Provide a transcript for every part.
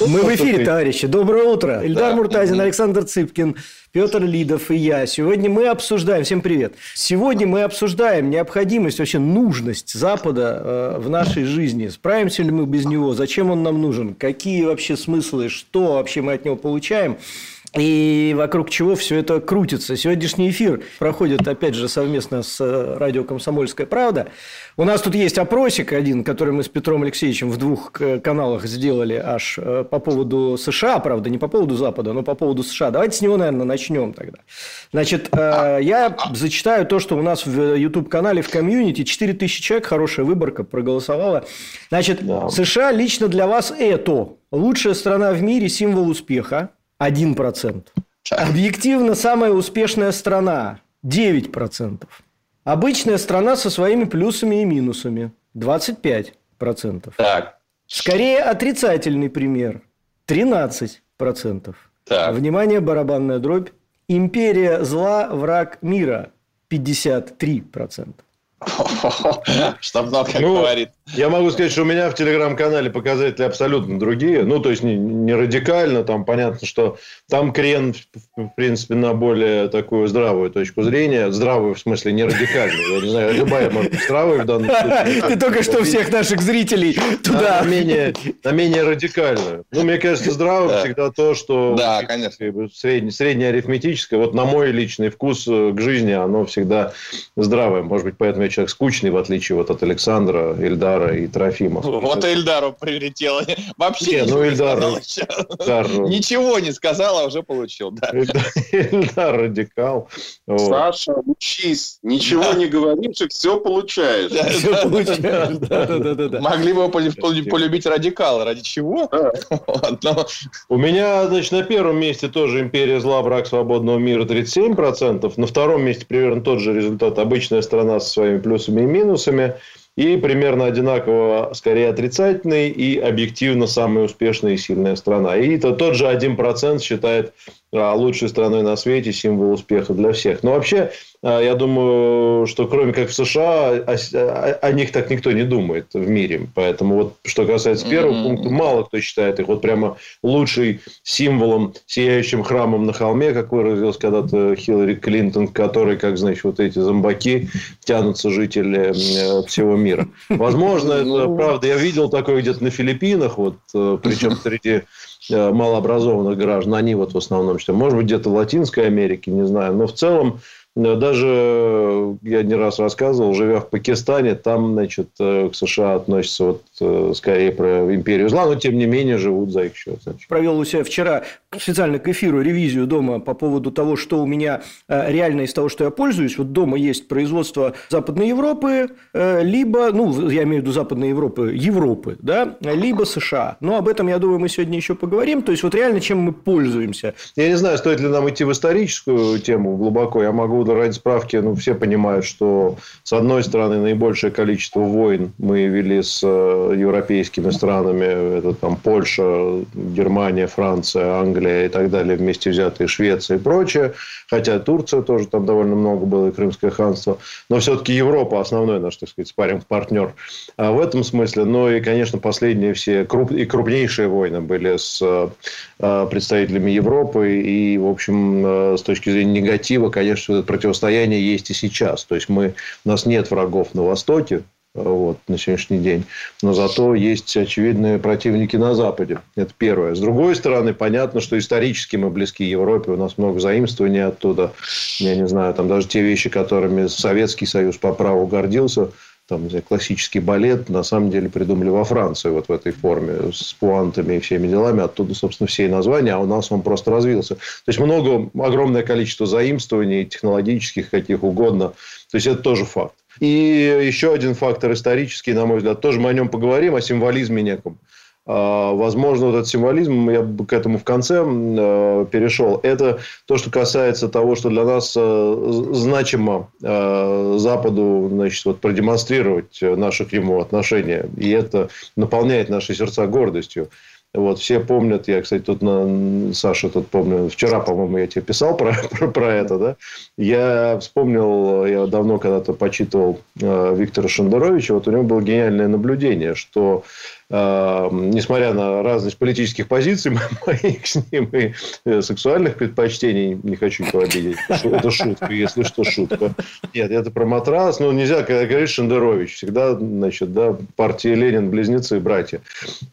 Мы в эфире, товарищи. Доброе утро. Ильдар Муртазин, Александр Цыпкин, Петр Лидов и я. Сегодня мы обсуждаем... Всем привет. Сегодня мы обсуждаем необходимость, вообще нужность Запада э, в нашей жизни. Справимся ли мы без него? Зачем он нам нужен? Какие вообще смыслы? Что вообще мы от него получаем? И вокруг чего все это крутится. Сегодняшний эфир проходит, опять же, совместно с э, радио «Комсомольская правда». У нас тут есть опросик один, который мы с Петром Алексеевичем в двух каналах сделали аж э, по поводу США, правда, не по поводу Запада, но по поводу США. Давайте с него, наверное, начнем тогда. Значит, э, я зачитаю то, что у нас в YouTube-канале в комьюнити 4000 человек, хорошая выборка, проголосовала. Значит. США лично для вас это лучшая страна в мире, символ успеха. 1%. Объективно самая успешная страна 9%. Обычная страна со своими плюсами и минусами 25%. Так. Скорее отрицательный пример 13%. Так. Внимание, барабанная дробь. Империя зла, враг мира 53%. Что много ну, говорит. Я могу сказать, что у меня в телеграм-канале показатели абсолютно другие. Ну, то есть, не, не радикально. Там понятно, что там крен, в принципе, на более такую здравую точку зрения. Здравую, в смысле, не радикальную. Я не знаю, любая может быть здравая в данном случае. Ты только что всех наших зрителей туда... На менее, на менее радикальную. Ну, мне кажется, здравым всегда то, что... Да, конечно. Средне, среднее арифметическое. Вот на мой личный вкус э, к жизни, оно всегда здравое. Может быть, поэтому я человек скучный, в отличие вот от Александра, Ильдара и Трофима. Вот Ильдару прилетело. Вообще не, ну, Ильдар, не Ильдар, Ничего не сказал, а уже получил. Да. Ильдар радикал. Саша, учись. Ничего не говоришь, и все получаешь. Все получаешь. Могли бы полюбить радикала. Ради чего? У меня, значит, на первом месте тоже империя зла, брак свободного мира 37%. На втором месте примерно тот же результат. Обычная страна со своими плюсами и минусами. И примерно одинаково, скорее, отрицательный и объективно самая успешная и сильная страна. И это тот же 1% считает лучшей страной на свете, символ успеха для всех. Но вообще, а, я думаю, что кроме как в США, о, о, о них так никто не думает в мире. Поэтому вот что касается первого mm-hmm. пункта, мало кто считает их вот прямо лучший символом, сияющим храмом на холме, как выразилась когда-то Хиллари Клинтон, который, как значит, вот эти зомбаки тянутся жители э, всего мира. Возможно, это ну. правда. Я видел такое где-то на Филиппинах, вот, э, причем среди э, малообразованных граждан, они вот в основном, что, может быть, где-то в Латинской Америке, не знаю, но в целом даже э, я не раз рассказывал, живя в Пакистане, там, значит, э, к США относятся вот э, скорее про империю зла, но тем не менее живут за их счет. Значит. Провел у себя вчера специально к эфиру ревизию дома по поводу того, что у меня реально из того, что я пользуюсь. Вот дома есть производство Западной Европы, либо, ну, я имею в виду Западной Европы, Европы, да, либо США. Но об этом, я думаю, мы сегодня еще поговорим. То есть, вот реально чем мы пользуемся. Я не знаю, стоит ли нам идти в историческую тему глубоко. Я могу ради справки, ну, все понимают, что, с одной стороны, наибольшее количество войн мы вели с э, европейскими странами. Это там Польша, Германия, Франция, Англия и так далее, вместе взятые, Швеция и прочее. Хотя Турция тоже там довольно много было, и Крымское ханство. Но все-таки Европа основной наш, так сказать, спаринг партнер а в этом смысле. Ну, и, конечно, последние все круп... и крупнейшие войны были с э, представителями Европы. И, в общем, э, с точки зрения негатива, конечно, этот противостояние есть и сейчас. То есть, мы, у нас нет врагов на Востоке, вот, на сегодняшний день. Но зато есть очевидные противники на Западе. Это первое. С другой стороны, понятно, что исторически мы близки Европе. У нас много заимствований оттуда. Я не знаю, там даже те вещи, которыми Советский Союз по праву гордился, там, не знаю, классический балет, на самом деле придумали во Франции вот в этой форме, с пуантами и всеми делами. Оттуда, собственно, все и названия, а у нас он просто развился. То есть, много, огромное количество заимствований, технологических, каких угодно. То есть, это тоже факт. И еще один фактор исторический, на мой взгляд, тоже мы о нем поговорим, о символизме неком. А, возможно, вот этот символизм, я бы к этому в конце э, перешел, это то, что касается того, что для нас э, значимо э, Западу значит, вот, продемонстрировать наши к нему отношения. И это наполняет наши сердца гордостью. Вот, все помнят, я, кстати, тут на Саша тут помню, вчера, по-моему, я тебе писал про, про, про это, да. Я вспомнил, я давно когда-то почитывал э, Виктора Шендеровича, вот у него было гениальное наблюдение, что несмотря на разность политических позиций моих с ним и э, сексуальных предпочтений, не хочу никого обидеть, это шутка, если что, шутка. Нет, это про матрас, но нельзя, когда говоришь Шендерович, всегда, значит, да, партия Ленин, близнецы, братья.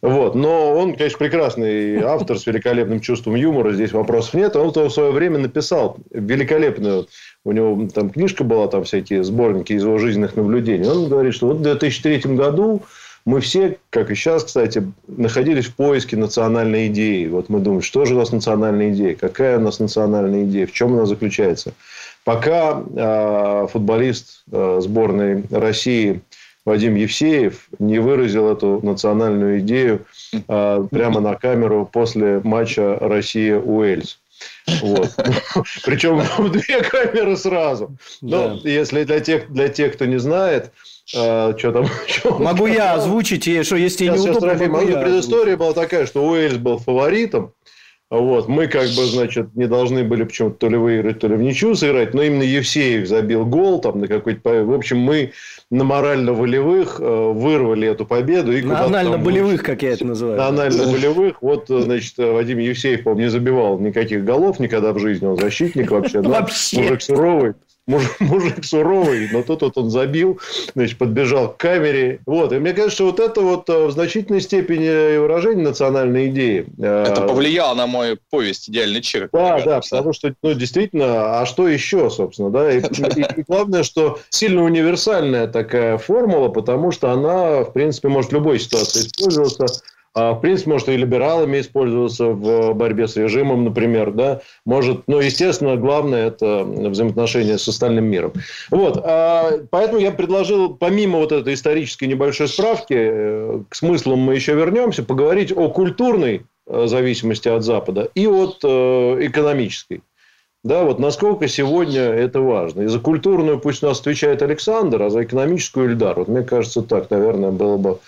Вот, но он, конечно, прекрасный автор с великолепным чувством юмора, здесь вопросов нет, он в свое время написал великолепную у него там книжка была, там всякие сборники из его жизненных наблюдений. Он говорит, что вот в 2003 году мы все, как и сейчас, кстати, находились в поиске национальной идеи. Вот мы думаем, что же у нас национальная идея, какая у нас национальная идея, в чем она заключается. Пока э, футболист э, сборной России Вадим Евсеев не выразил эту национальную идею э, прямо на камеру после матча Россия-Уэльс. Вот. Причем две камеры сразу. Но если для тех, для тех, кто не знает, а, что там? Что могу я озвучить, и что если сейчас, не удобно, могу я предыстория была такая, что Уэльс был фаворитом. Вот. Мы как бы, значит, не должны были почему-то то ли выиграть, то ли в ничью сыграть, но именно Евсеев забил гол там на какой-то... В общем, мы на морально-волевых э, вырвали эту победу. И на анально-болевых, как я это называю. На анально-болевых. Вот, э, значит, Вадим Евсеев, по не забивал никаких голов никогда в жизни. Он защитник вообще. Вообще. Мужик суровый мужик, мужик суровый, но тут вот он забил, значит, подбежал к камере. Вот. И мне кажется, вот это вот э, в значительной степени выражение национальной идеи. Э, это повлияло на мою повесть «Идеальный человек». Да, да, потому что, ну, действительно, а что еще, собственно, да? И, и, и главное, что сильно универсальная такая формула, потому что она, в принципе, может в любой ситуации использоваться в принципе, может и либералами использоваться в борьбе с режимом, например, да, может, но, естественно, главное это взаимоотношения с остальным миром. Вот, а, поэтому я предложил, помимо вот этой исторической небольшой справки, э, к смыслам мы еще вернемся, поговорить о культурной э, зависимости от Запада и от э, экономической. Да, вот насколько сегодня это важно. И за культурную пусть у нас отвечает Александр, а за экономическую Ильдар. Вот мне кажется, так, наверное, было бы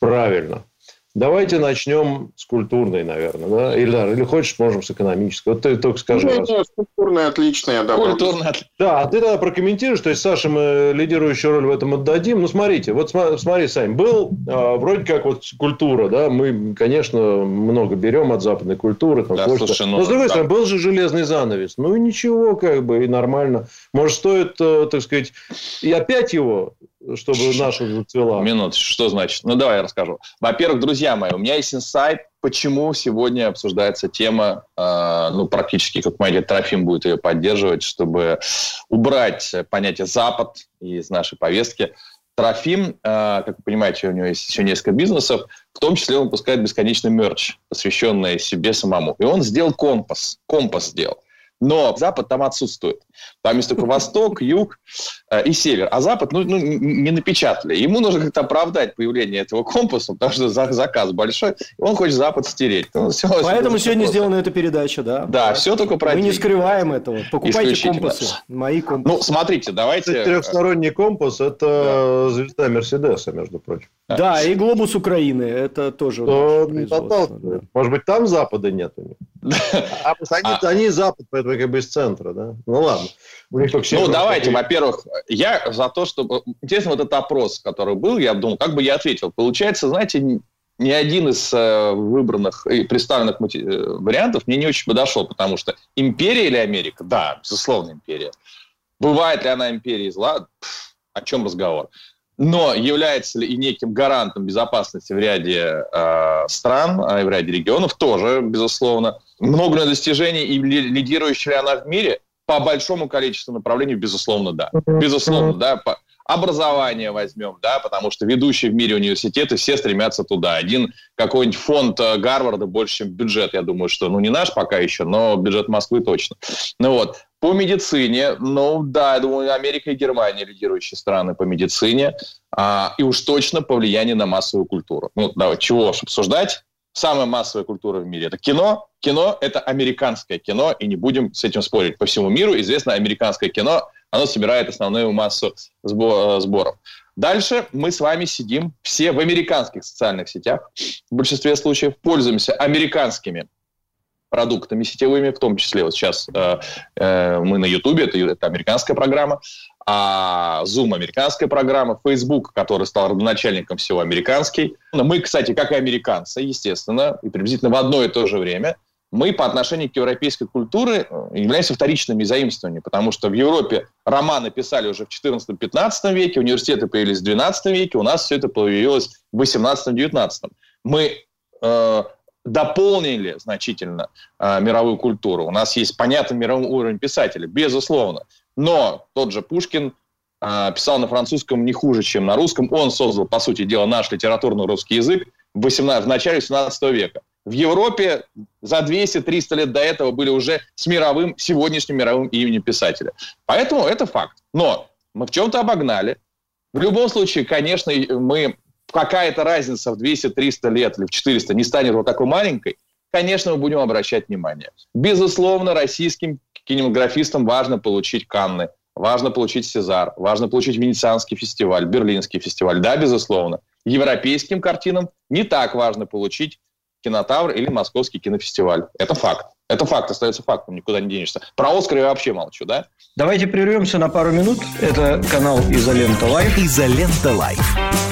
правильно. Давайте начнем с культурной, наверное, да? Ильдар, или хочешь, можем с экономической. Вот ты только скажи. Нет, нет, культурная отличная, да. Культурная Да, а ты тогда прокомментируешь, то есть Саше мы лидирующую роль в этом отдадим. Ну, смотрите, вот смотри, Сань, был а, вроде как вот культура, да, мы, конечно, много берем от западной культуры. Там, да, слушай, ну, Но, с другой да. стороны, был же железный занавес. Ну, и ничего, как бы, и нормально. Может, стоит, э, так сказать, и опять его чтобы наша зацвела. Минут, что значит? Ну, давай я расскажу. Во-первых, друзья мои, у меня есть инсайт, почему сегодня обсуждается тема, э, ну, практически, как моя Трофим будет ее поддерживать, чтобы убрать понятие «Запад» из нашей повестки. Трофим, э, как вы понимаете, у него есть еще несколько бизнесов, в том числе он выпускает бесконечный мерч, посвященный себе самому. И он сделал компас, компас сделал. Но Запад там отсутствует. Там есть только Восток, Юг э, и Север. А Запад ну, ну, не напечатали. Ему нужно как-то оправдать появление этого компаса, потому что заказ большой. Он хочет Запад стереть. Ну, все, Поэтому все сегодня сделана эта передача, да? Да, да. все только про Мы не скрываем этого. Покупайте компасы. Мои компасы. Ну, смотрите, давайте... Трехсторонний компас – это да. звезда Мерседеса, между прочим. Да, и глобус Украины. Это тоже... То, да. Может быть, там Запада нет у них? А они, а... они Запад, поэтому как бы из центра, да? Ну ладно. У них ну давайте, во-первых, я за то, чтобы... Интересно, вот этот опрос, который был, я думал, как бы я ответил. Получается, знаете, ни один из э, выбранных и представленных э, вариантов мне не очень подошел, потому что империя или Америка? Да, безусловно, империя. Бывает ли она империей зла? Пфф, о чем разговор? Но является ли и неким гарантом безопасности в ряде э, стран, э, в ряде регионов, тоже, безусловно. Много ли достижений и лидирующая ли она в мире? По большому количеству направлений, безусловно, да. Безусловно, да. По... Образование возьмем, да, потому что ведущие в мире университеты все стремятся туда. Один какой-нибудь фонд э, Гарварда больше, чем бюджет, я думаю, что, ну, не наш пока еще, но бюджет Москвы точно. Ну вот, По медицине, ну да, я думаю, Америка и Германия лидирующие страны по медицине. А, и уж точно по влиянию на массовую культуру. Ну, давай, чего уж обсуждать. Самая массовая культура в мире – это кино. Кино – это американское кино, и не будем с этим спорить. По всему миру известно американское кино, оно собирает основную массу сборов. Дальше мы с вами сидим все в американских социальных сетях, в большинстве случаев, пользуемся американскими продуктами сетевыми, в том числе вот сейчас э, э, мы на Ютубе, это, это американская программа, а Zoom американская программа, Facebook, который стал родоначальником всего американский. Мы, кстати, как и американцы, естественно, и приблизительно в одно и то же время, мы по отношению к европейской культуре э, являемся вторичными заимствованиями, потому что в Европе романы писали уже в 14-15 веке, университеты появились в 12 веке, у нас все это появилось в 18-19. Мы э, дополнили значительно э, мировую культуру. У нас есть понятный мировой уровень писателей, безусловно. Но тот же Пушкин э, писал на французском не хуже, чем на русском. Он создал, по сути дела, наш литературный русский язык в, 18, в начале 17 века. В Европе за 200-300 лет до этого были уже с мировым, сегодняшним мировым именем писателя. Поэтому это факт. Но мы в чем-то обогнали. В любом случае, конечно, мы какая-то разница в 200-300 лет или в 400 не станет вот такой маленькой, конечно, мы будем обращать внимание. Безусловно, российским кинематографистам важно получить Канны, важно получить Сезар, важно получить Венецианский фестиваль, Берлинский фестиваль. Да, безусловно. Европейским картинам не так важно получить кинотавр или Московский кинофестиваль. Это факт. Это факт, остается фактом, никуда не денешься. Про Оскар я вообще молчу, да? Давайте прервемся на пару минут. Это канал Изолента Live. Изолента Live.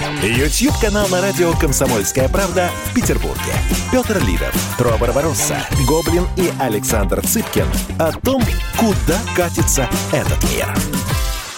YouTube-канал на радио «Комсомольская правда» в Петербурге. Петр Лидов, Тро Барбаросса, Гоблин и Александр Цыпкин о том, куда катится этот мир.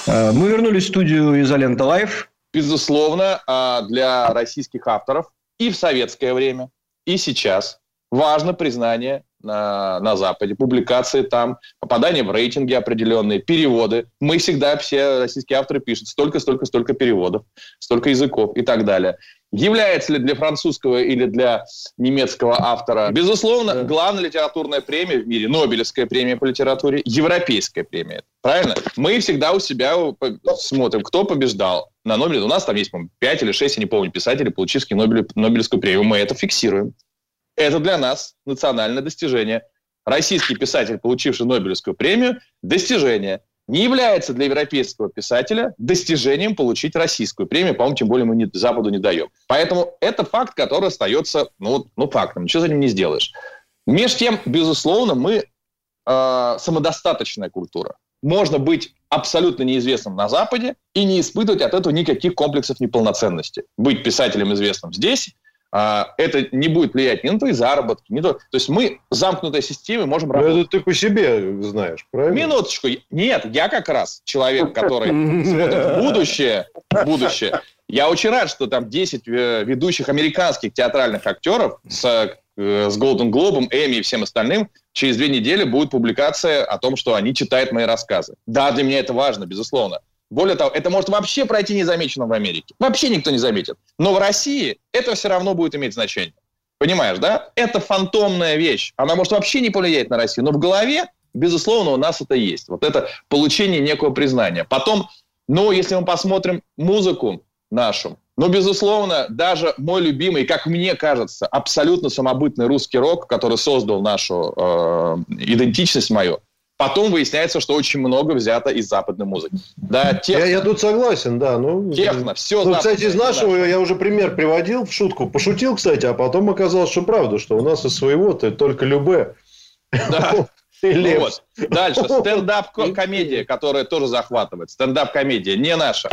А, мы вернулись в студию «Изолента Live». Безусловно, а, для российских авторов и в советское время, и сейчас важно признание на, на Западе, публикации там, попадание в рейтинги определенные, переводы. Мы всегда, все российские авторы пишут столько, столько, столько переводов, столько языков и так далее. Является ли для французского или для немецкого автора? Безусловно, да. главная литературная премия в мире, Нобелевская премия по литературе, европейская премия. Правильно? Мы всегда у себя смотрим, кто побеждал на Нобеле. У нас там есть, по-моему, 5 или 6, я не помню, писателей, получивших Нобелевскую премию. Мы это фиксируем. Это для нас национальное достижение. Российский писатель, получивший Нобелевскую премию, достижение. Не является для европейского писателя достижением получить российскую премию, по-моему, тем более мы не, Западу не даем. Поэтому это факт, который остается ну, ну, фактом, ничего за ним не сделаешь. Между тем, безусловно, мы э, самодостаточная культура. Можно быть абсолютно неизвестным на Западе и не испытывать от этого никаких комплексов неполноценности. Быть писателем известным здесь это не будет влиять ни на твои заработки, ни на... То есть мы замкнутой системе можем Но работать. это ты по себе знаешь, правильно? Минуточку. Нет, я как раз человек, который в будущее, будущее. Я очень рад, что там 10 э, ведущих американских театральных актеров с, э, с Golden Globe, Эми и всем остальным через две недели будет публикация о том, что они читают мои рассказы. Да, для меня это важно, безусловно. Более того, это может вообще пройти незамеченным в Америке. Вообще никто не заметит. Но в России это все равно будет иметь значение. Понимаешь, да? Это фантомная вещь. Она может вообще не повлиять на Россию. Но в голове, безусловно, у нас это есть. Вот это получение некого признания. Потом, ну, если мы посмотрим музыку нашу, ну, безусловно, даже мой любимый, как мне кажется, абсолютно самобытный русский рок, который создал нашу э, идентичность мою, Потом выясняется, что очень много взято из западной музыки. Да, техно. Я, я тут согласен, да. Ну, техно, все. Ну, кстати, из нашего да. я уже пример приводил в шутку. Пошутил, кстати, а потом оказалось, что правда, что у нас из своего-то только любе. Да. Ну вот. Дальше. Стендап-комедия, которая тоже захватывает. Стендап-комедия не наша.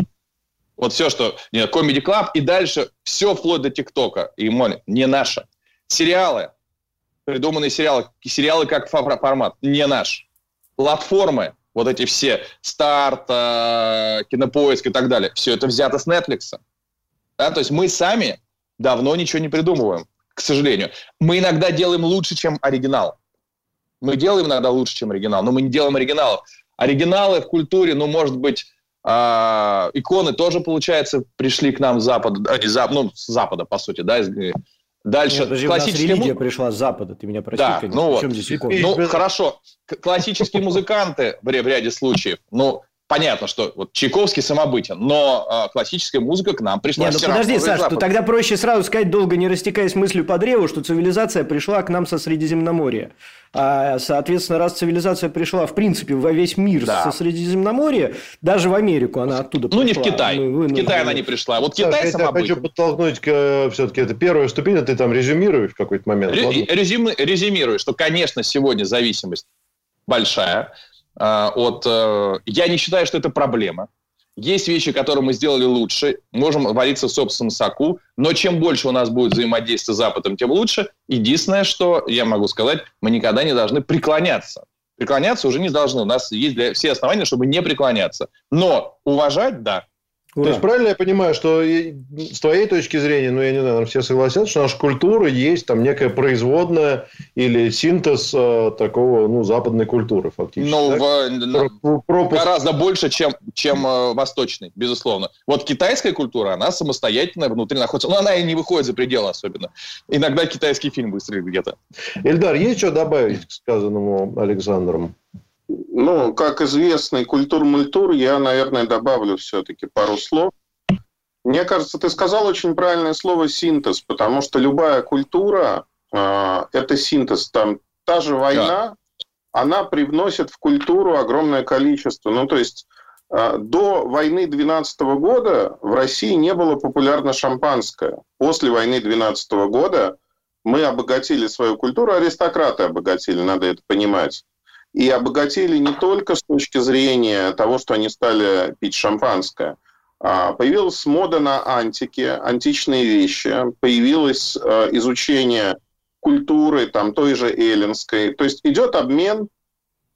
Вот все, что... Нет, Comedy Club и дальше все вплоть до ТикТока. И не наша. Сериалы. Придуманные сериалы. Сериалы как формат. Не наш платформы, вот эти все, старт, э, кинопоиск и так далее, все это взято с Netflix. Да? То есть мы сами давно ничего не придумываем, к сожалению. Мы иногда делаем лучше, чем оригинал. Мы делаем иногда лучше, чем оригинал, но мы не делаем оригиналов. Оригиналы в культуре, ну, может быть, э, иконы тоже, получается, пришли к нам с запада, э, зап, ну, с запада, по сути, да, из, Дальше Нет, классическая религия му... пришла с Запада, ты меня прости, да, конечно. Ну, вот. здесь икона? Ну, хорошо. Классические музыканты в ряде случаев, ну, понятно, что вот Чайковский самобытен, но э, классическая музыка к нам пришла. Нет, ну подожди, Саш, то тогда проще сразу сказать, долго не растекаясь мыслью по древу, что цивилизация пришла к нам со Средиземноморья. А, соответственно, раз цивилизация пришла, в принципе, во весь мир да. со Средиземноморья, даже в Америку она оттуда пришла. Ну, не в Китай. Мы в Китай она не пришла. Вот Саша, Китай самобытен. Я хочу подтолкнуть к, все-таки, это первая ступень, а ты там резюмируешь в какой-то момент. Ре- резюми, резюмирую, что, конечно, сегодня зависимость большая от... Э, я не считаю, что это проблема. Есть вещи, которые мы сделали лучше, можем вариться в собственном соку, но чем больше у нас будет взаимодействия с Западом, тем лучше. Единственное, что я могу сказать, мы никогда не должны преклоняться. Преклоняться уже не должны. У нас есть для, все основания, чтобы не преклоняться. Но уважать – да. Ура. То есть правильно я понимаю, что с твоей точки зрения, ну я не знаю, все согласятся, что наша культура есть там некая производная или синтез э, такого, ну, западной культуры фактически. Ну, в, ну, Пропуск... гораздо больше, чем, чем э, восточной, безусловно. Вот китайская культура, она самостоятельная внутри находится, но она и не выходит за пределы особенно. Иногда китайский фильм выстрелит где-то. Эльдар, есть что добавить к сказанному Александром? Ну, как известный культур-мультур, я, наверное, добавлю все-таки пару слов. Мне кажется, ты сказал очень правильное слово «синтез», потому что любая культура э, – это синтез. Там та же война, да. она привносит в культуру огромное количество. Ну, то есть э, до войны 12 года в России не было популярно шампанское. После войны 12 года мы обогатили свою культуру, аристократы обогатили, надо это понимать и обогатили не только с точки зрения того, что они стали пить шампанское. А, появилась мода на антики, античные вещи, появилось э, изучение культуры, там, той же эллинской. То есть идет обмен,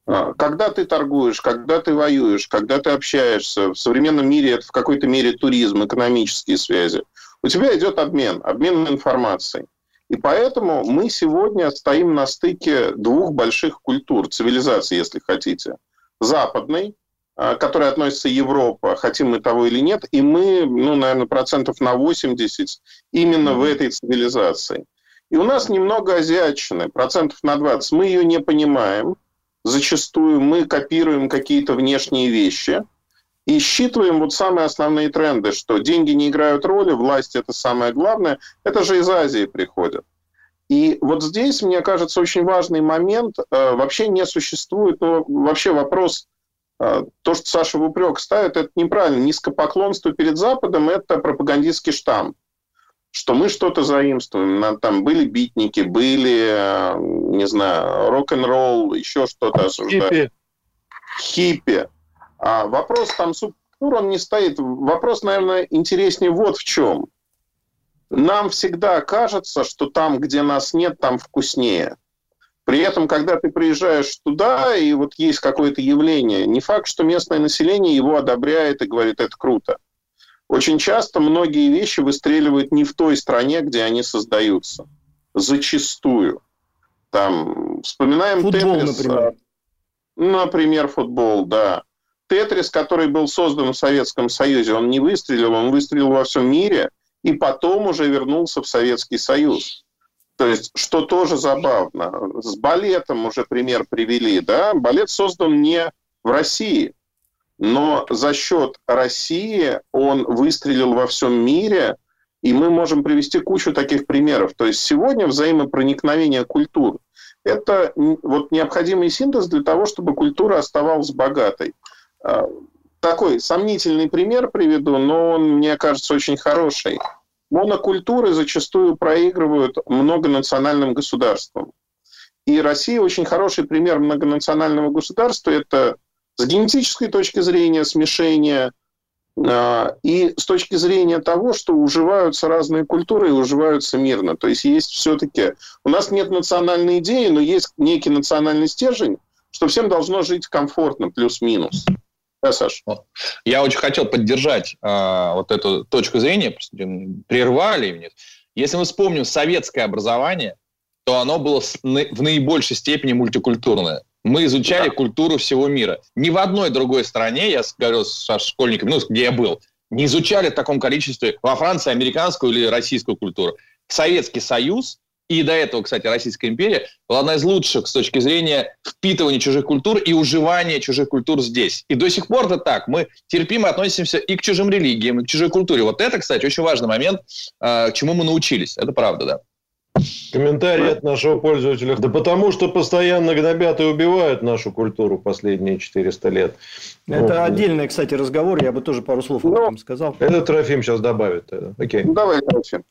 а, когда ты торгуешь, когда ты воюешь, когда ты общаешься. В современном мире это в какой-то мере туризм, экономические связи. У тебя идет обмен, обмен информацией. И поэтому мы сегодня стоим на стыке двух больших культур, цивилизаций, если хотите. Западной, а, к которой относится Европа, хотим мы того или нет, и мы, ну, наверное, процентов на 80 именно в этой цивилизации. И у нас немного азиатчины, процентов на 20. Мы ее не понимаем. Зачастую мы копируем какие-то внешние вещи и считываем вот самые основные тренды, что деньги не играют роли, власть это самое главное. Это же из Азии приходят. И вот здесь, мне кажется, очень важный момент. Э, вообще не существует, ну, вообще вопрос, э, то, что Саша в упрек ставит, это неправильно. Низкопоклонство перед Западом – это пропагандистский штамп что мы что-то заимствуем. Там были битники, были, э, не знаю, рок-н-ролл, еще что-то осуждают. Хиппи. Хиппи. А вопрос там субкультур, он не стоит. Вопрос, наверное, интереснее вот в чем. Нам всегда кажется, что там, где нас нет, там вкуснее. При этом, когда ты приезжаешь туда, и вот есть какое-то явление, не факт, что местное население его одобряет и говорит, это круто. Очень часто многие вещи выстреливают не в той стране, где они создаются. Зачастую. Там, вспоминаем футбол, Тетрис. Например. Например, футбол, да. Тетрис, который был создан в Советском Союзе, он не выстрелил, он выстрелил во всем мире, и потом уже вернулся в Советский Союз. То есть, что тоже забавно, с балетом уже пример привели, да, балет создан не в России, но за счет России он выстрелил во всем мире, и мы можем привести кучу таких примеров. То есть сегодня взаимопроникновение культур это вот необходимый синтез для того, чтобы культура оставалась богатой. А, такой сомнительный пример приведу, но он, мне кажется, очень хороший. Монокультуры зачастую проигрывают многонациональным государствам. И Россия очень хороший пример многонационального государства. Это с генетической точки зрения смешение а, и с точки зрения того, что уживаются разные культуры и уживаются мирно. То есть есть все-таки... У нас нет национальной идеи, но есть некий национальный стержень, что всем должно жить комфортно, плюс-минус. Да, Саш? Я очень хотел поддержать э, вот эту точку зрения, прервали мне. Если мы вспомним советское образование, то оно было в наибольшей степени мультикультурное. Мы изучали да. культуру всего мира. Ни в одной другой стране, я говорю с школьниками, ну, где я был, не изучали в таком количестве во Франции американскую или российскую культуру. Советский Союз и до этого, кстати, Российская империя была одна из лучших с точки зрения впитывания чужих культур и уживания чужих культур здесь. И до сих пор это так. Мы терпимо относимся и к чужим религиям, и к чужой культуре. Вот это, кстати, очень важный момент, а, чему мы научились. Это правда, да. Комментарий от нашего пользователя. Да потому что постоянно гнобят и убивают нашу культуру последние 400 лет. Это вот. отдельный, кстати, разговор. Я бы тоже пару слов об этом сказал. Это Трофим сейчас добавит. Окей. Ну, давай, Трофим.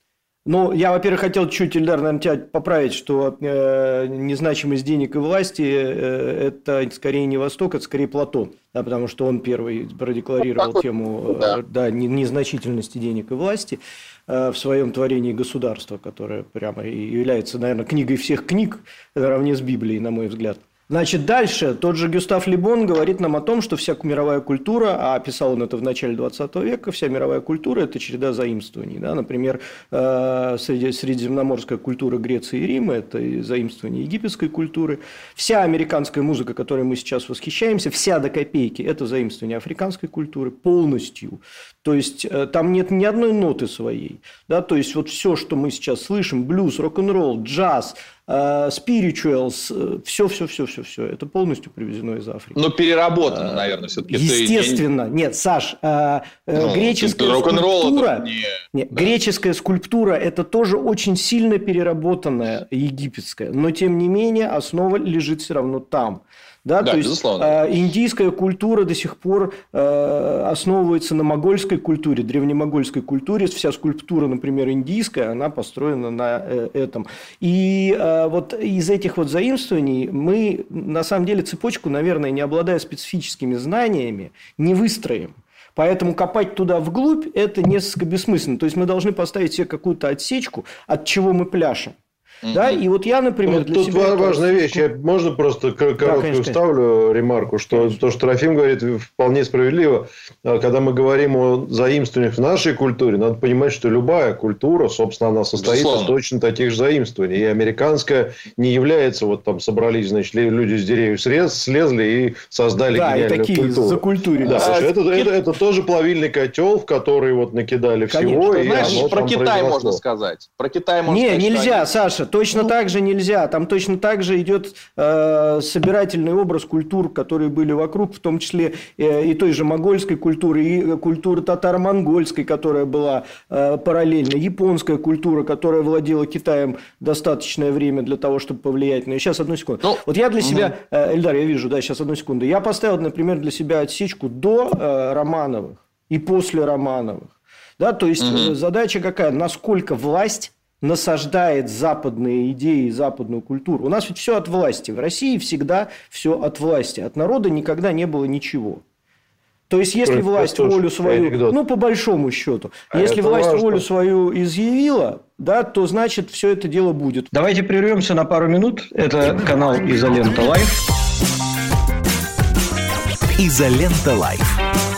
Ну, я, во-первых, хотел чуть, Ильдар, наверное, тебя поправить, что э, незначимость денег и власти э, это скорее не Восток, это скорее Платон, да, потому что он первый продекларировал вот тему да. Э, да, незначительности денег и власти э, в своем творении государства, которое прямо и является, наверное, книгой всех книг наравне с Библией, на мой взгляд. Значит, дальше тот же Гюстав Либон говорит нам о том, что вся мировая культура, а описал он это в начале 20 века, вся мировая культура – это череда заимствований. Да? Например, э, средиземноморская культура Греции и Рима – это заимствование египетской культуры. Вся американская музыка, которой мы сейчас восхищаемся, вся до копейки – это заимствование африканской культуры полностью. То есть, э, там нет ни одной ноты своей. Да? То есть, вот все, что мы сейчас слышим – блюз, рок-н-ролл, джаз – Э, spirituals, э, все, все, все, все, все, это полностью привезено из Африки. Но переработано, а, наверное, все-таки. Естественно, ты... нет, Саш, а, ну, греческая скульптура, не... Нет, да. греческая скульптура это тоже очень сильно переработанная египетская, но тем не менее основа лежит все равно там. Да, да, то есть э, индийская культура до сих пор э, основывается на могольской культуре, древнемогольской культуре. Вся скульптура, например, индийская, она построена на э, этом. И э, вот из этих вот заимствований мы, на самом деле, цепочку, наверное, не обладая специфическими знаниями, не выстроим. Поэтому копать туда вглубь – это несколько бессмысленно. То есть мы должны поставить себе какую-то отсечку, от чего мы пляшем. Mm-hmm. Да, и вот я, например, вот для тут себя... важная это... вещь. Я, можно просто короткую да, вставлю ремарку, что конечно. то, что Трофим говорит, вполне справедливо. А когда мы говорим о заимствованиях в нашей культуре, надо понимать, что любая культура, собственно, она состоит Безусловно. из точно таких же заимствований. И американская не является, вот там собрались, значит, люди с деревьев срез, слезли и создали да, гениальную и такие культуру. За культуре, да, а, это, это, это тоже плавильный котел, в который вот накидали Конечно. всего. Знаешь, про Китай произошло. можно сказать. Про Китай можно не, сказать. Не, нельзя, Саша. Точно ну, так же нельзя. Там точно так же идет э, собирательный образ культур, которые были вокруг, в том числе э, и той же могольской культуры, и культуры татаро-монгольской, которая была э, параллельно, японская культура, которая владела Китаем достаточное время для того, чтобы повлиять на. Сейчас, одну секунду. Ну, вот я для себя, э, Эльдар, я вижу, да, сейчас одну секунду. Я поставил, например, для себя отсечку до э, Романовых и после Романовых. Да, то есть угу. задача какая? Насколько власть насаждает западные идеи, западную культуру. У нас ведь все от власти. В России всегда все от власти. От народа никогда не было ничего. То есть, если это власть волю свою, анекдот. ну, по большому счету, а если власть важно. волю свою изъявила, да, то значит, все это дело будет. Давайте прервемся на пару минут. Это канал Изолента Live. Изолента Live.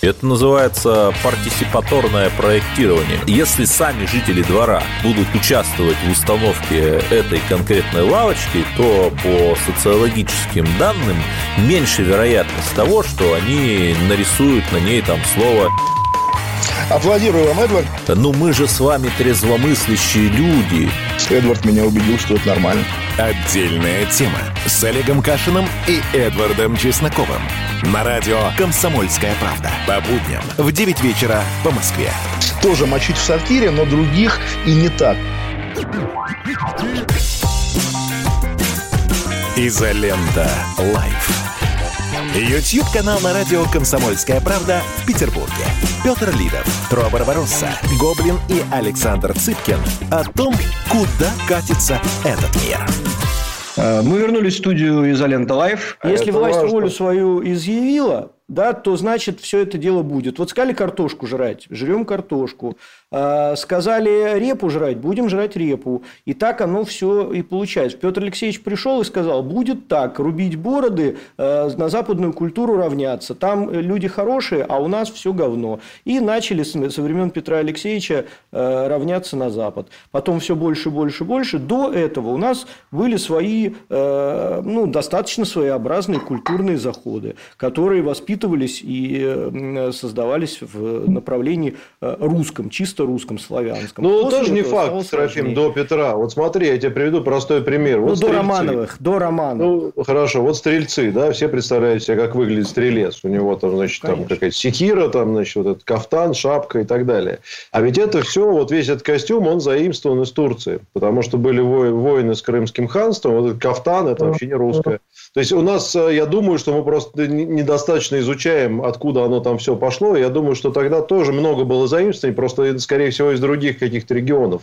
Это называется партисипаторное проектирование. Если сами жители двора будут участвовать в установке этой конкретной лавочки, то по социологическим данным меньше вероятность того, что они нарисуют на ней там слово Аплодирую вам, Эдвард. Ну мы же с вами трезвомыслящие люди. Эдвард меня убедил, что это нормально. Отдельная тема с Олегом Кашиным и Эдвардом Чесноковым. На радио «Комсомольская правда». По будням в 9 вечера по Москве. Тоже мочить в сортире, но других и не так. Изолента. Live. YouTube-канал на радио «Комсомольская правда» в Петербурге. Петр Лидов, Тро Барбаросса, Гоблин и Александр Цыпкин о том, куда катится этот мир. Э, Мы вернулись в студию «Изолента Live». Если это власть важно. волю свою изъявила, да, то значит все это дело будет. Вот сказали картошку жрать, жрем картошку. А, Сказали репу жрать, будем жрать репу. И так оно все и получается. Петр Алексеевич пришел и сказал, будет так, рубить бороды, э, на западную культуру равняться. Там люди хорошие, а у нас все говно. И начали со времен Петра Алексеевича э, равняться на Запад. Потом все больше, больше, больше. До этого у нас были свои, ну, достаточно своеобразные культурные заходы, которые воспитывались и э, создавались в направлении э, русском, чисто русском, славянском. Ну, После тоже не факт, Трофим, сложнее. до Петра. Вот смотри, я тебе приведу простой пример. Ну, Вот до стрельцы. Романовых, до Романовых. Ну, хорошо, вот стрельцы, да, все представляют себе, как выглядит стрелец. У него там, значит, там какая-то секира, там, значит, вот этот кафтан, шапка и так далее. А ведь это все, вот весь этот костюм, он заимствован из Турции. Потому что были во- войны с Крымским ханством, вот этот кафтан, это вообще не русское. То есть, у нас, э, я думаю, что мы просто не- недостаточно изучаем, откуда оно там все пошло. Я думаю, что тогда тоже много было заимствований, просто, скорее всего, из других каких-то регионов.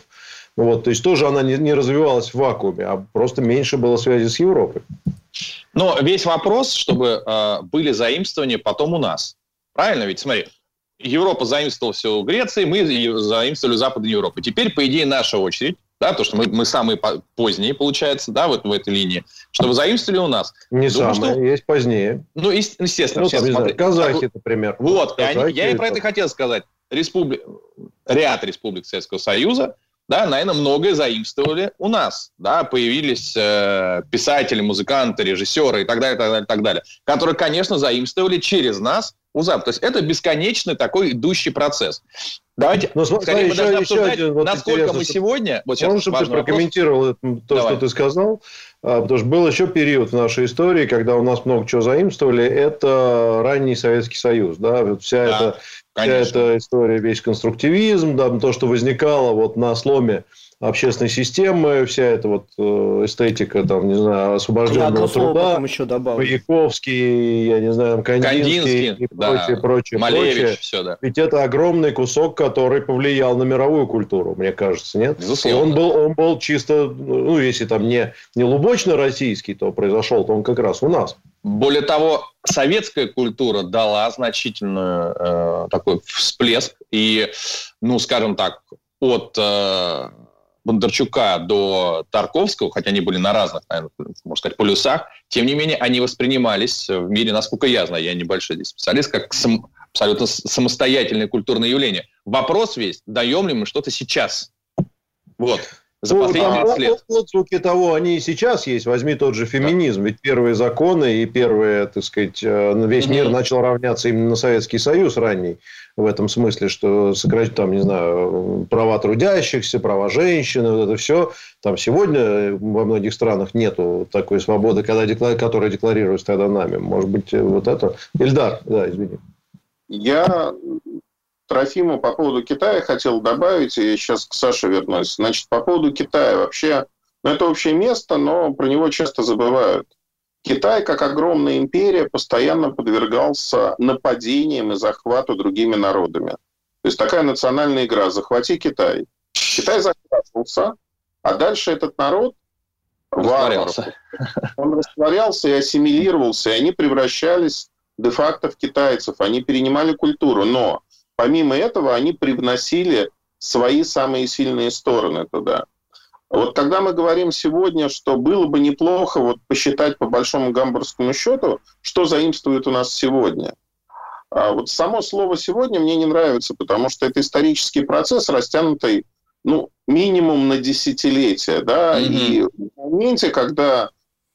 Вот, то есть, тоже она не, не развивалась в вакууме, а просто меньше было связи с Европой. Но весь вопрос, чтобы э, были заимствования потом у нас. Правильно ведь? Смотри, Европа заимствовала все у Греции, мы заимствовали Западную Европу. Теперь, по идее, наша очередь, да, то, что мы, мы самые по- поздние, получается, да, вот в этой линии, чтобы заимствовали у нас. Не Думаю, самое, что- есть позднее. Ну, ес- естественно, Ну, там, смотри. казахи, например. Вот, и они- Казахи, я и про это хотел сказать. Республи... Ряд республик Советского Союза, да, наверное, многое заимствовали у нас. Да, появились э, писатели, музыканты, режиссеры и так далее, так далее, так далее, которые, конечно, заимствовали через нас у Запада. То есть это бесконечный такой идущий процесс. Давайте, Ну, скорее, смотри, мы еще- еще один вот насколько мы сегодня... Вот Можно, чтобы ты вопрос. прокомментировал то, Давай. что ты сказал? А, Потому что был еще период в нашей истории, когда у нас много чего заимствовали. Это ранний Советский Союз. Да? Вот вся, Да, эта, вся эта история, весь конструктивизм, да, то, что возникало вот на сломе общественной системы, вся эта вот э, эстетика, там, не знаю, освобожденного труда. потом еще добавлю. Маяковский, я не знаю, Кандинский, Кандинский, и да, прочее, прочее, Малевич, прочее. все, да. Ведь это огромный кусок, который повлиял на мировую культуру, мне кажется, нет? Безусловно. И он был, он был чисто, ну, если там не, не лубочно российский, то произошел, то он как раз у нас. Более того, советская культура дала значительную э, такой всплеск. И, ну, скажем так, от э, Бондарчука до Тарковского, хотя они были на разных, наверное, можно сказать, полюсах, тем не менее, они воспринимались в мире, насколько я знаю, я небольшой здесь специалист, как сам- абсолютно самостоятельное культурное явление. Вопрос весь, даем ли мы что-то сейчас? Вот. За Ну, последние там 30 лет. от- отзвуки того, они и сейчас есть. Возьми тот же феминизм. Ведь первые законы и первые, так сказать, э, весь мир Мгм. начал равняться именно на Советский Союз ранний. В этом смысле, что сократить там, не знаю, права трудящихся, права женщин, вот это все. Там сегодня во многих странах нету такой свободы, когда которая декларируется тогда нами. Может быть, э, вот это... Ильдар, да, извини. Я Трофиму по поводу Китая хотел добавить, и сейчас к Саше вернусь. Значит, по поводу Китая вообще, ну, это общее место, но про него часто забывают. Китай, как огромная империя, постоянно подвергался нападениям и захвату другими народами. То есть такая национальная игра «Захвати Китай». Китай захватывался, а дальше этот народ Растворялся. он растворялся и ассимилировался, и они превращались де-факто в китайцев, они перенимали культуру, но помимо этого они привносили свои самые сильные стороны туда. Вот когда мы говорим сегодня, что было бы неплохо вот посчитать по большому гамбургскому счету, что заимствует у нас сегодня. А вот само слово «сегодня» мне не нравится, потому что это исторический процесс, растянутый ну, минимум на десятилетия. Да? Мгм. И в моменте, когда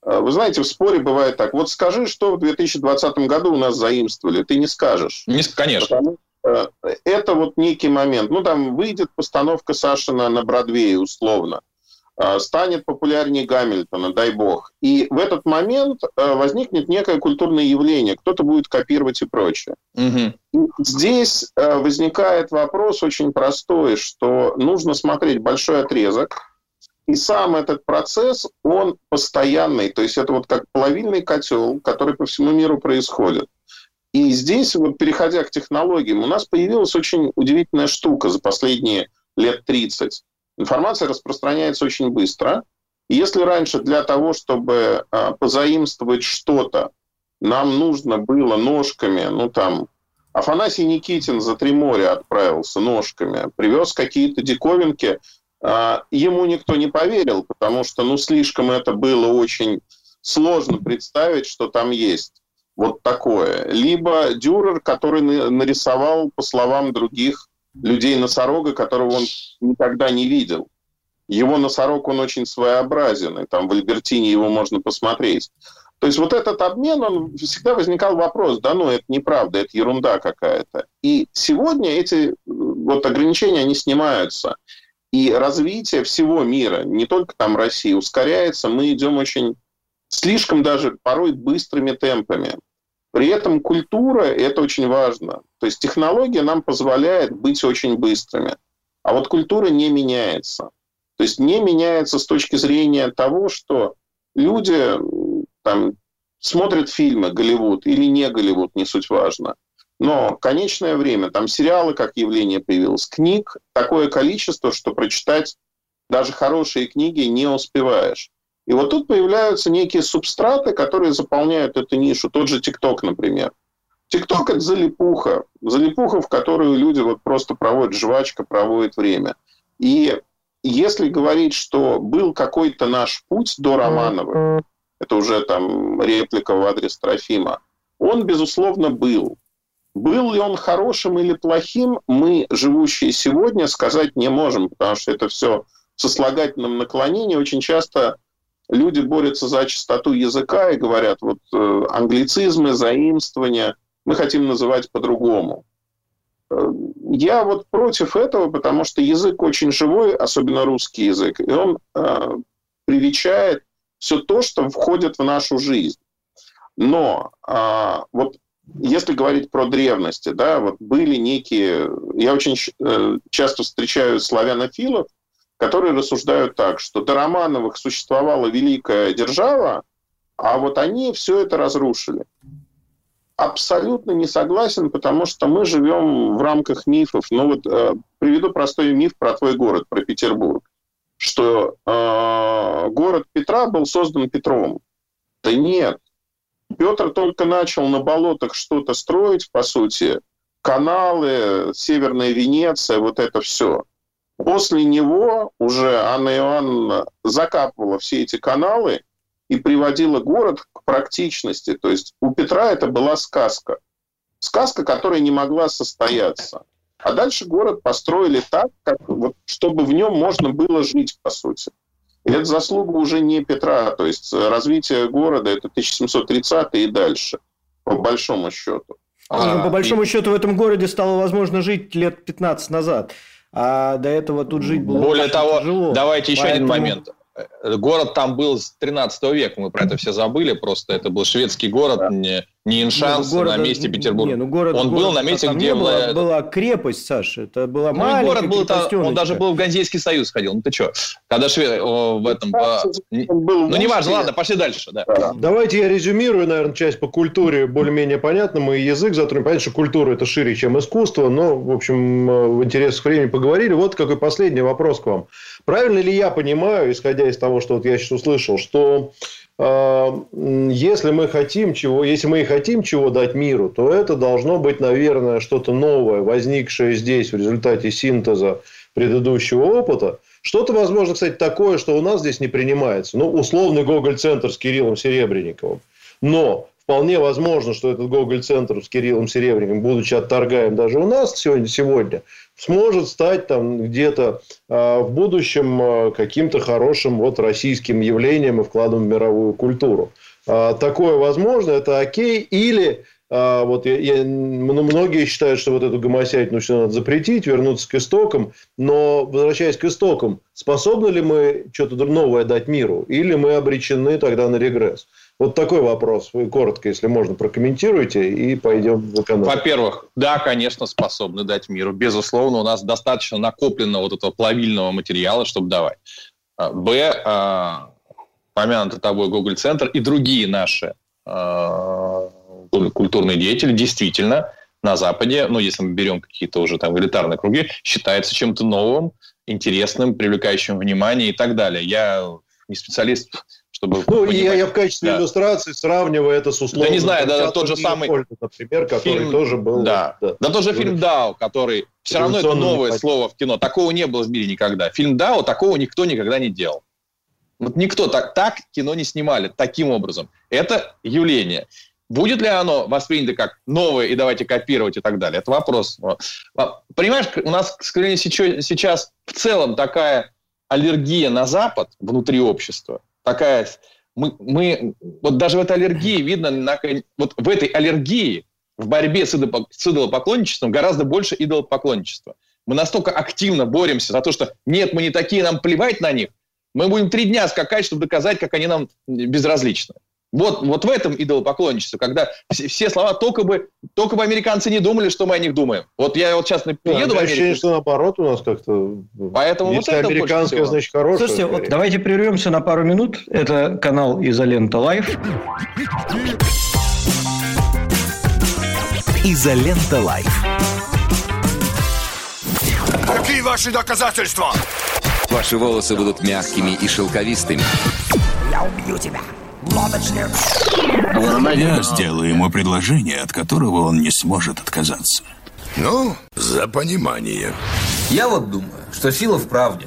э, вы знаете, в споре бывает так. Вот скажи, что в 2020 году у нас заимствовали. Ты не скажешь. Не- Конечно. Потому это вот некий момент. Ну, там выйдет постановка Сашина на Бродвее, условно. Э, Станет популярнее Гамильтона, дай бог. И в этот момент э, возникнет некое культурное явление. Кто-то будет копировать и прочее. Мгм. Здесь э, возникает вопрос очень простой, что нужно смотреть большой отрезок И сам этот процесс, он постоянный. То есть это вот как плавильный котел, который по всему миру происходит. И здесь, вот переходя к технологиям, у нас появилась очень удивительная штука за последние лет 30. Информация распространяется очень быстро. Если раньше для того, чтобы а, позаимствовать что-то, нам нужно было ножками, ну там, Афанасий Никитин за три моря отправился ножками, привез какие-то диковинки, а, ему никто не поверил, потому что, ну, слишком это было очень сложно представить, что там есть вот такое. Либо Дюрер, который нарисовал, по словам других людей, носорога, которого он никогда не видел. Его носорог, он очень своеобразен, и там в Альбертине его можно посмотреть. То есть вот этот обмен, он всегда возникал вопрос, да ну это неправда, это ерунда какая-то. И сегодня эти вот ограничения, они снимаются. И развитие всего мира, не только там России, ускоряется. Мы идем очень слишком даже порой быстрыми темпами. При этом культура – это очень важно. То есть технология нам позволяет быть очень быстрыми. А вот культура не меняется. То есть не меняется с точки зрения того, что люди там, смотрят фильмы Голливуд или не Голливуд, не суть важно. Но конечное время, там сериалы как явление появилось, книг такое количество, что прочитать даже хорошие книги не успеваешь. И вот тут появляются некие субстраты, которые заполняют эту нишу. Тот же ТикТок, например. ТикТок – это залипуха. Залипуха, в которую люди вот просто проводят жвачка, проводят время. И если говорить, что был какой-то наш путь до Романова, это уже там реплика в адрес Трофима, он, безусловно, был. Был ли он хорошим или плохим, мы, живущие сегодня, сказать не можем, потому что это все в сослагательном наклонении. Очень часто люди борются за чистоту языка и говорят, вот э, англицизмы, заимствования мы хотим называть по-другому. Э, я вот против этого, потому что язык очень живой, особенно русский язык, и он э, привечает все то, что входит в нашу жизнь. Но э, вот если говорить про древности, да, вот были некие... Я очень э, часто встречаю славянофилов, которые рассуждают так, что до Романовых существовала великая держава, а вот они все это разрушили. Абсолютно не согласен, потому что мы живем в рамках мифов. Ну вот э, приведу простой миф про твой город, про Петербург, что э, город Петра был создан Петром. Да нет, Петр только начал на болотах что-то строить, по сути, каналы, Северная Венеция, вот это все. После него уже Анна Иоанновна закапывала все эти каналы и приводила город к практичности. То есть у Петра это была сказка. Сказка, которая не могла состояться. А дальше город построили так, как, вот, чтобы в нем можно было жить, по сути. И это заслуга уже не Петра, то есть э, развитие города это 1730 и дальше, по большому счету. А, по большому и... счету в этом городе стало возможно жить лет 15 назад. А до этого тут жить было Более того, тяжело. давайте еще Поэтому... один момент. Э, город там был с 13 века, мы про это все забыли, просто это был шведский город, да. не, не Иншанс, ну, на месте Петербурга. Не, ну, город, он город, был на месте, где... была, была крепость, Саша, это была ну, маленькая город был, Он даже был в Ганзейский союз ходил, ну ты что? Когда швед... в этом... По... Ну, неважно, ладно, пошли дальше. Да. Давайте я резюмирую, наверное, часть по культуре более-менее понятно. Мы язык затронем. Понятно, что культура – это шире, чем искусство, но, в общем, э, в интересах времени поговорили. Вот какой последний вопрос к вам. Правильно ли я понимаю, исходя из того, что вот я сейчас услышал, что э, если мы хотим чего, если мы и хотим чего дать миру, то это должно быть, наверное, что-то новое, возникшее здесь в результате синтеза предыдущего опыта. Что-то, возможно, кстати, такое, что у нас здесь не принимается. Ну, условный Гоголь-центр с Кириллом Серебренниковым. Но вполне возможно, что этот Гоголь-центр с Кириллом Серебренниковым, будучи отторгаем даже у нас сегодня, сегодня сможет стать там где-то э, в будущем э, каким-то хорошим вот российским явлением и вкладом в мировую культуру. Э, такое возможно, это окей. Или вот я, я, ну, многие считают, что вот эту гомосятину все надо запретить, вернуться к истокам. Но, возвращаясь к истокам, способны ли мы что-то новое дать миру? Или мы обречены тогда на регресс? Вот такой вопрос. Вы коротко, если можно, прокомментируйте и пойдем в экономику. Во-первых, да, конечно, способны дать миру. Безусловно, у нас достаточно накоплено вот этого плавильного материала, чтобы давать. А, Б, а, помянутый тобой Google Центр и другие наши а, культурные деятели действительно на Западе, ну, если мы берем какие-то уже там элитарные круги, считается чем-то новым, интересным, привлекающим внимание и так далее. Я не специалист, чтобы... Ну, я, я в качестве да. иллюстрации сравниваю это с условием... Да не знаю, да, тот же самый... например, который фильм, тоже был... Да, да. да тот же фильм «Дао», который... Все равно это новое слово в кино. Такого не было в мире никогда. Фильм «Дао» такого никто никогда не делал. Вот никто так, так кино не снимали, таким образом. Это явление. Будет ли оно воспринято как новое и давайте копировать и так далее? Это вопрос. А, понимаешь, у нас, к сожалению, сейчас в целом такая аллергия на Запад внутри общества. Такая... Мы, мы, вот даже в этой аллергии видно, на, вот в этой аллергии, в борьбе с, с идолопоклонничеством гораздо больше идолопоклонничества. Мы настолько активно боремся за то, что нет, мы не такие, нам плевать на них. Мы будем три дня скакать, чтобы доказать, как они нам безразличны. Вот, вот в этом идолопоклонничество, когда все, все слова только бы, только бы американцы не думали, что мы о них думаем. Вот я вот сейчас приеду да, в Америку. что наоборот у нас как-то... Поэтому Если вот это американское, значит, хорошее. Слушайте, вот давайте прервемся на пару минут. Это канал Изолента Live. Изолента Live. Какие ваши доказательства? Ваши волосы будут мягкими и шелковистыми. Я убью тебя. Я сделаю ему предложение, от которого он не сможет отказаться. Ну, за понимание. Я вот думаю, что сила в правде.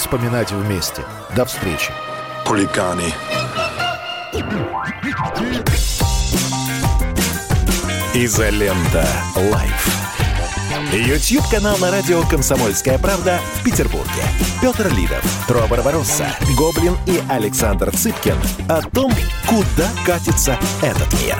вспоминать вместе. До встречи хулиганы. Изолента. Live. YouTube-канал на радио «Комсомольская правда» в Петербурге. Петр Лидов, Тро Барбаросса, Гоблин и Александр Цыпкин о том, куда катится этот мир.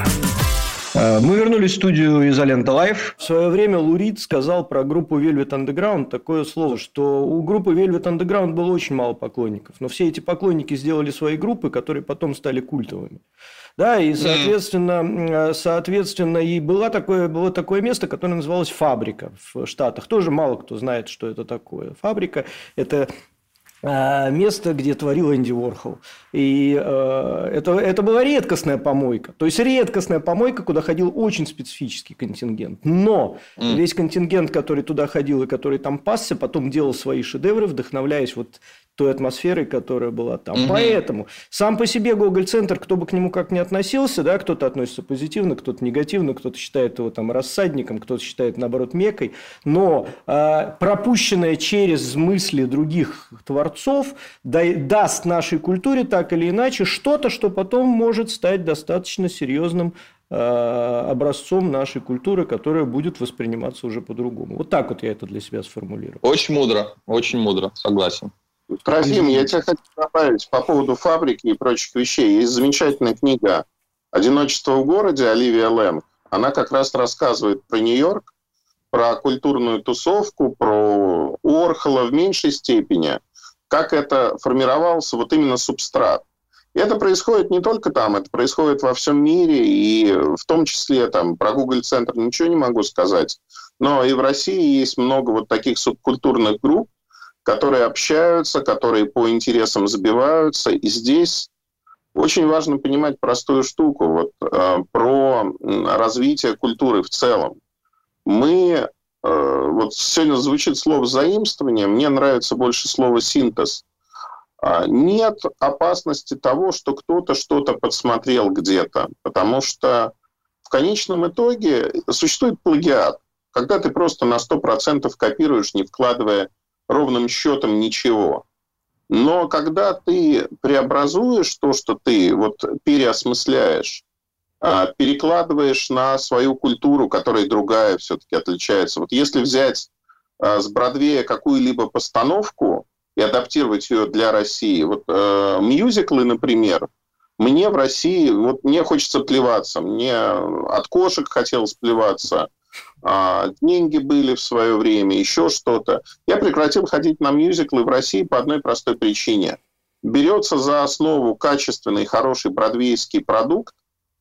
Э, мы вернулись в студию «Изолента Live». В свое время Лу Рид сказал про группу Velvet Underground такое слово, что у группы Velvet Underground было очень мало поклонников, но все эти поклонники сделали свои группы, которые потом стали культовыми. Да, и, соответственно, э, соответственно и было такое, было такое место, которое называлось «Фабрика» в Штатах. Тоже мало кто знает, что это такое. «Фабрика» – это место, где творил Энди Уорхол. И э, это, это была редкостная помойка. То есть редкостная помойка, куда ходил очень специфический контингент. Но mm. весь контингент, который туда ходил и который там пасся, потом делал свои шедевры, вдохновляясь вот той атмосферой, которая была там. Угу. Поэтому сам по себе Google центр кто бы к нему как ни относился, да, кто-то относится позитивно, кто-то негативно, кто-то считает его там рассадником, кто-то считает, наоборот, мекой, но э, пропущенное через мысли других творцов да, даст нашей культуре так или иначе что-то, что потом может стать достаточно серьезным а, образцом нашей культуры, которая будет восприниматься уже по-другому. Вот так вот я это для себя сформулирую. Очень мудро, очень мудро, согласен. Трофим, я тебя хочу добавить по поводу фабрики и прочих вещей. Есть замечательная книга «Одиночество в городе» Оливия Лэнг. Она как раз рассказывает про Нью-Йорк, про культурную тусовку, про Орхола в меньшей степени, как это формировался вот именно субстрат. И это происходит не только там, это происходит во всем мире, и в том числе там про Google Центр ничего не могу сказать, но и в России есть много вот таких субкультурных групп, которые общаются, которые по интересам забиваются. И здесь очень важно понимать простую штуку вот, э, про развитие культуры в целом. Мы, э, вот сегодня звучит слово заимствование, мне нравится больше слово синтез. А, нет опасности того, что кто-то что-то подсмотрел где-то, потому что в конечном итоге существует плагиат, когда ты просто на 100% копируешь, не вкладывая ровным счетом ничего. Но когда ты преобразуешь то, что ты вот переосмысляешь, а, перекладываешь на свою культуру, которая другая все-таки отличается. Вот если взять а, с Бродвея какую-либо постановку, и адаптировать ее для России. Вот э, мюзиклы, например, мне в России, вот мне хочется плеваться, мне от кошек хотелось плеваться, деньги были в свое время, еще что-то. Я прекратил ходить на мюзиклы в России по одной простой причине. Берется за основу качественный, хороший бродвейский продукт,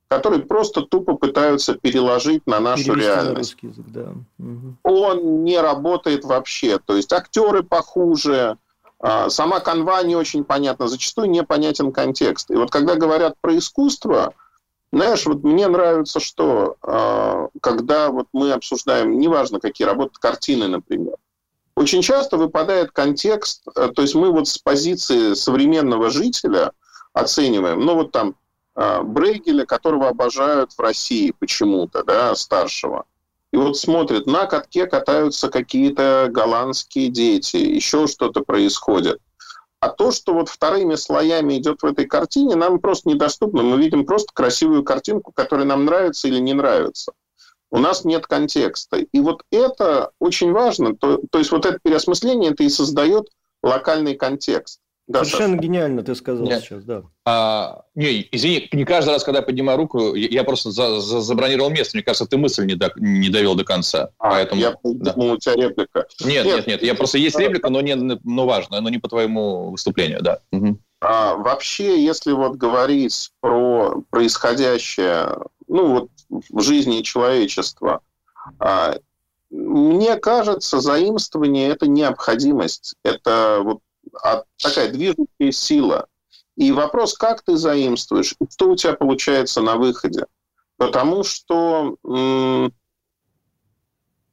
который просто тупо пытаются переложить на нашу Перевести на реальность. русский язык, да. Мгм. Он не работает вообще. То есть актеры похуже, а, сама канва не очень понятна, зачастую непонятен контекст. И вот когда говорят про искусство, знаешь, вот мне нравится, что а, когда вот мы обсуждаем, неважно какие работы, картины, например, очень часто выпадает контекст, э, то есть мы вот с позиции современного жителя оцениваем, ну вот там а, Брейгеля, которого обожают в России почему-то, да, старшего. И вот смотрят, на катке катаются какие-то голландские дети, еще что-то происходит. А то, что вот вторыми слоями идет в этой картине, нам просто недоступно. Мы видим просто красивую картинку, которая нам нравится или не нравится. У нас нет контекста. И вот это очень важно. То, то есть вот это переосмысление, это и создает локальный контекст. Да, Совершенно Саша? гениально ты сказал Нет. сейчас, да. А, не, извини, не каждый раз, когда я поднимаю руку, я, я просто за- за- забронировал место. Мне кажется, ты мысль не, до- не довел до конца. А, Поэтому... я да. думал, у тебя реплика. Нет, нет, нет, Я просто есть реплика, но не, но важная, но не по твоему выступлению, да. Мгм. А, вообще, если вот говорить про происходящее, ну вот в жизни человечества, а, мне кажется, заимствование это необходимость, это вот а, такая движущая сила. И вопрос, как ты заимствуешь, и что у тебя получается на выходе. Потому что, ну,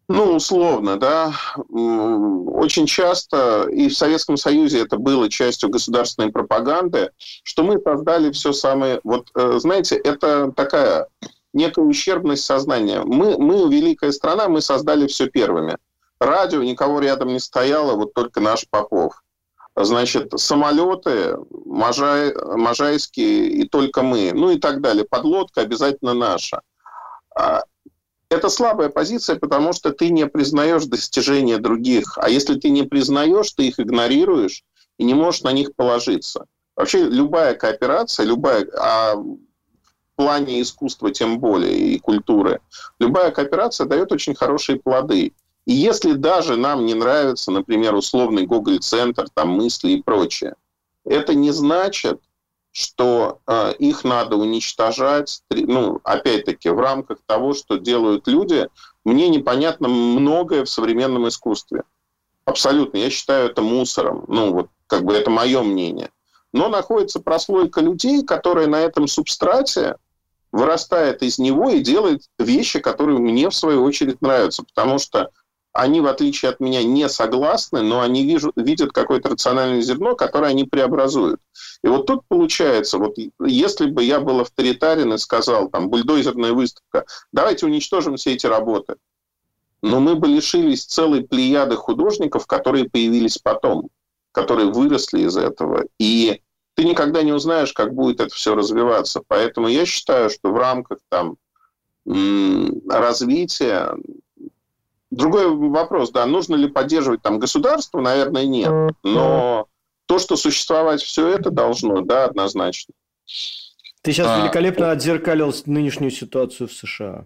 условно, да, очень часто, и в Советском Союзе это было частью государственной пропаганды, что мы создали все самое... Вот, э, знаете, это такая некая ущербность сознания. Мы, мы великая страна, мы создали все первыми. Радио, никого рядом не стояло, вот только наш Попов. Значит, самолеты, Можай, Можайские и только мы, ну и так далее. Подлодка обязательно наша. А, Это слабая позиция, потому что ты не признаешь достижения других. А если ты не признаешь, ты их игнорируешь и не можешь на них положиться. Вообще любая кооперация, любая, а в плане искусства тем более и культуры, любая кооперация дает очень хорошие плоды. И если даже нам не нравится, например, условный Гоголь-центр, там мысли и прочее, это не значит, что э, их надо уничтожать, ну, опять-таки, в рамках того, что делают люди. Мне непонятно многое в современном искусстве. Абсолютно. Я считаю это мусором. Ну, вот, как бы это мое мнение. Но находится прослойка людей, которая на этом субстрате вырастает из него и делает вещи, которые мне, в свою очередь, нравятся. Потому что они, в отличие от меня, не согласны, но они вижу, видят какое-то рациональное зерно, которое они преобразуют. И вот тут получается, вот если бы я был авторитарен и сказал, там, бульдозерная выставка, давайте уничтожим все эти работы, но мы бы лишились целой плеяды художников, которые появились потом, которые выросли из этого. И ты никогда не узнаешь, как будет это все развиваться. Поэтому я считаю, что в рамках там, развития Другой вопрос, да, нужно ли поддерживать там государство, наверное, нет. Но то, что существовать все это должно, да, однозначно. Ты сейчас А, великолепно отзеркалил нынешнюю ситуацию в США.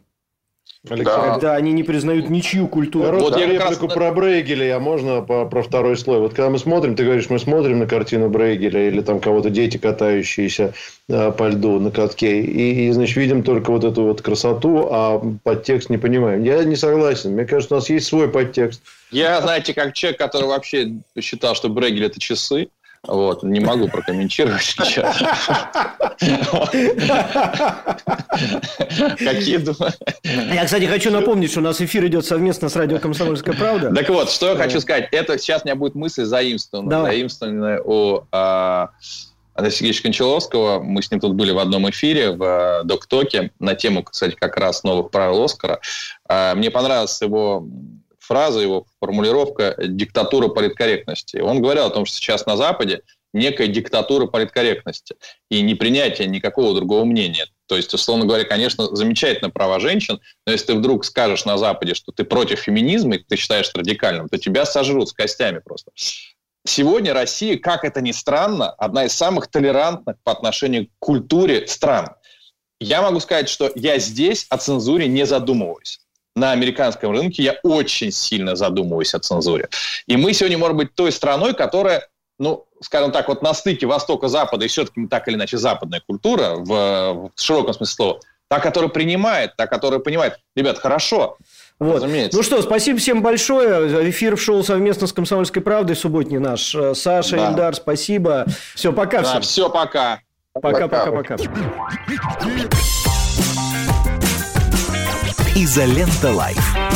Да. Когда они не признают ничью культуру. Вот Вот я реплику раз- про Брейгеля, а можно по- про второй слой? Вот когда мы смотрим, ты говоришь, мы смотрим на картину Брейгеля или там кого-то дети, катающиеся э, по льду на катке, и, и, значит, видим только вот эту вот красоту, а подтекст не понимаем. Я не согласен. Мне кажется, у нас есть свой подтекст. Я, знаете, как человек, который вообще считал, что Брегель это часы, вот, не могу прокомментировать сейчас. Какие думаю? Я, кстати, хочу напомнить, что у нас эфир идет совместно с радио «Комсомольская правда». Так вот, что я хочу сказать. Это сейчас у меня будет мысль заимствованная. Заимствованная у а, Андрея Сергеевича Кончаловского. Мы с ним тут были в одном эфире в а, Доктоке на тему, кстати, как раз новых правил Оскара. А, Мне понравилась его фраза, его формулировка «диктатура политкорректности». Он говорил о том, что сейчас на Западе некая диктатура политкорректности и непринятие никакого другого мнения. То есть, условно говоря, конечно, замечательно права женщин, но если ты вдруг скажешь на Западе, что ты против феминизма и ты считаешь радикальным, то тебя сожрут с костями просто. сегодня Россия, как это ни странно, одна из самых толерантных по отношению к культуре стран. Я могу сказать, что я здесь о цензуре не задумываюсь. На американском рынке я очень сильно задумываюсь о цензуре. И мы сегодня, может быть, той страной, которая, ну, скажем так, вот на стыке Востока-Запада, и все-таки так или иначе западная культура, в, в широком смысле слова, та, которая принимает, та, которая понимает, ребят, хорошо, вот. Разумеется. Ну что, спасибо всем большое. Эфир в шоу совместно с «Комсомольской правдой» субботний наш. Саша, да. Ильдар, спасибо. Все, пока да, всем. Все, пока. Пока-пока-пока. «Изолента Live».